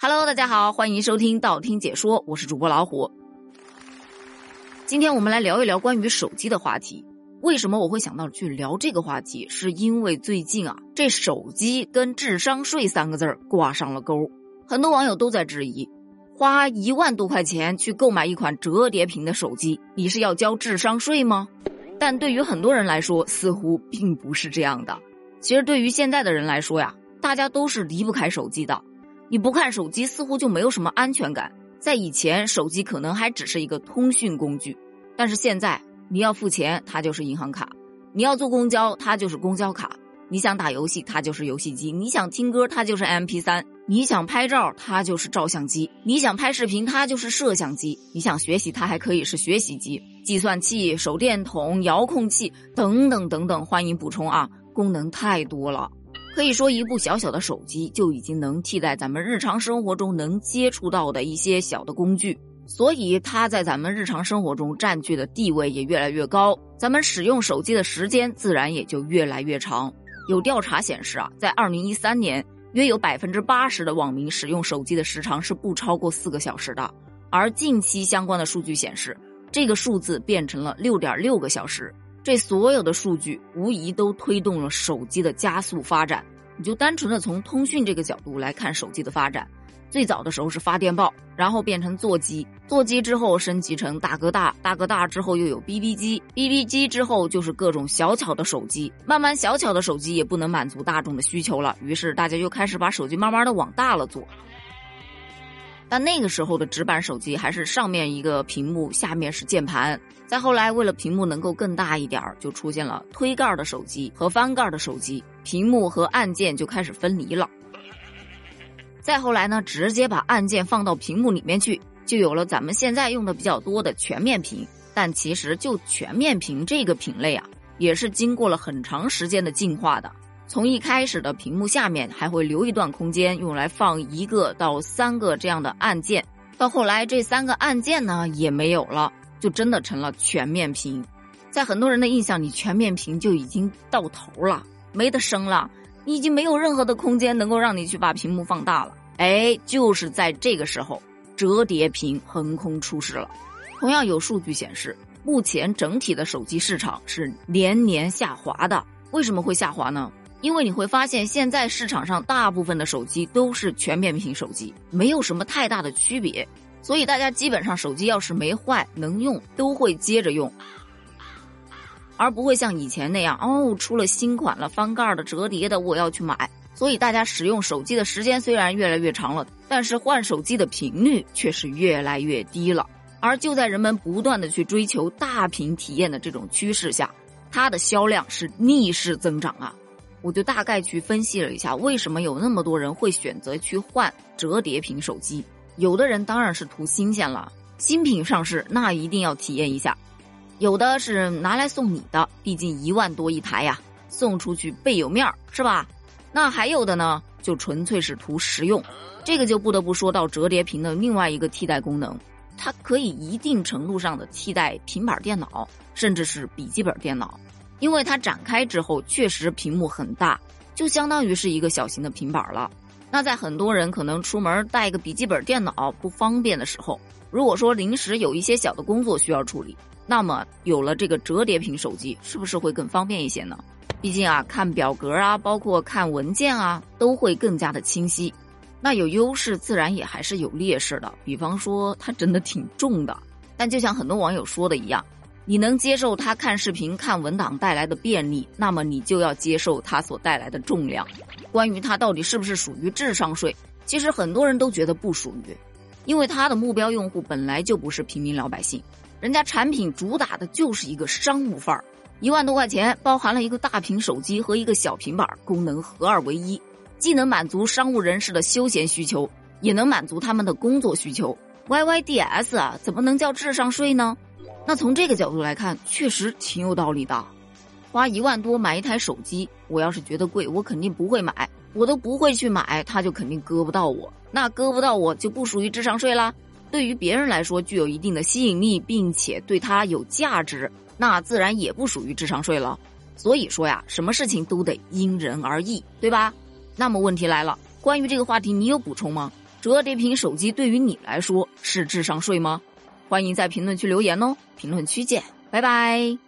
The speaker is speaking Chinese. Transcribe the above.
Hello，大家好，欢迎收听道听解说，我是主播老虎。今天我们来聊一聊关于手机的话题。为什么我会想到去聊这个话题？是因为最近啊，这手机跟智商税三个字儿挂上了钩。很多网友都在质疑，花一万多块钱去购买一款折叠屏的手机，你是要交智商税吗？但对于很多人来说，似乎并不是这样的。其实对于现在的人来说呀，大家都是离不开手机的。你不看手机，似乎就没有什么安全感。在以前，手机可能还只是一个通讯工具，但是现在，你要付钱，它就是银行卡；你要坐公交，它就是公交卡；你想打游戏，它就是游戏机；你想听歌，它就是 MP3；你想拍照，它就是照相机；你想拍视频，它就是摄像机；你想学习，它还可以是学习机、计算器、手电筒、遥控器等等等等。欢迎补充啊，功能太多了。可以说，一部小小的手机就已经能替代咱们日常生活中能接触到的一些小的工具，所以它在咱们日常生活中占据的地位也越来越高，咱们使用手机的时间自然也就越来越长。有调查显示啊，在二零一三年，约有百分之八十的网民使用手机的时长是不超过四个小时的，而近期相关的数据显示，这个数字变成了六点六个小时。这所有的数据无疑都推动了手机的加速发展。你就单纯的从通讯这个角度来看手机的发展，最早的时候是发电报，然后变成座机，座机之后升级成大哥大，大哥大之后又有 BB 机，BB 机之后就是各种小巧的手机。慢慢小巧的手机也不能满足大众的需求了，于是大家又开始把手机慢慢的往大了做。但那个时候的直板手机还是上面一个屏幕，下面是键盘。再后来，为了屏幕能够更大一点儿，就出现了推盖的手机和翻盖的手机，屏幕和按键就开始分离了。再后来呢，直接把按键放到屏幕里面去，就有了咱们现在用的比较多的全面屏。但其实就全面屏这个品类啊，也是经过了很长时间的进化的。从一开始的屏幕下面还会留一段空间，用来放一个到三个这样的按键，到后来这三个按键呢也没有了，就真的成了全面屏。在很多人的印象里，全面屏就已经到头了，没得升了，你已经没有任何的空间能够让你去把屏幕放大了。哎，就是在这个时候，折叠屏横空出世了。同样有数据显示，目前整体的手机市场是连年下滑的。为什么会下滑呢？因为你会发现，现在市场上大部分的手机都是全面屏手机，没有什么太大的区别，所以大家基本上手机要是没坏能用，都会接着用，而不会像以前那样哦，出了新款了，翻盖的、折叠的，我要去买。所以大家使用手机的时间虽然越来越长了，但是换手机的频率却是越来越低了。而就在人们不断的去追求大屏体验的这种趋势下，它的销量是逆势增长啊。我就大概去分析了一下，为什么有那么多人会选择去换折叠屏手机？有的人当然是图新鲜了，新品上市那一定要体验一下；有的是拿来送你的，毕竟一万多一台呀，送出去倍有面儿，是吧？那还有的呢，就纯粹是图实用。这个就不得不说到折叠屏的另外一个替代功能，它可以一定程度上的替代平板电脑，甚至是笔记本电脑。因为它展开之后确实屏幕很大，就相当于是一个小型的平板了。那在很多人可能出门带个笔记本电脑不方便的时候，如果说临时有一些小的工作需要处理，那么有了这个折叠屏手机，是不是会更方便一些呢？毕竟啊，看表格啊，包括看文件啊，都会更加的清晰。那有优势，自然也还是有劣势的。比方说，它真的挺重的。但就像很多网友说的一样。你能接受它看视频、看文档带来的便利，那么你就要接受它所带来的重量。关于它到底是不是属于智商税，其实很多人都觉得不属于，因为它的目标用户本来就不是平民老百姓，人家产品主打的就是一个商务范儿。一万多块钱包含了一个大屏手机和一个小平板，功能合二为一，既能满足商务人士的休闲需求，也能满足他们的工作需求。YYDS 啊，怎么能叫智商税呢？那从这个角度来看，确实挺有道理的。花一万多买一台手机，我要是觉得贵，我肯定不会买，我都不会去买，它就肯定割不到我。那割不到我就不属于智商税啦。对于别人来说具有一定的吸引力，并且对它有价值，那自然也不属于智商税了。所以说呀，什么事情都得因人而异，对吧？那么问题来了，关于这个话题，你有补充吗？折叠屏手机对于你来说是智商税吗？欢迎在评论区留言哦，评论区见，拜拜。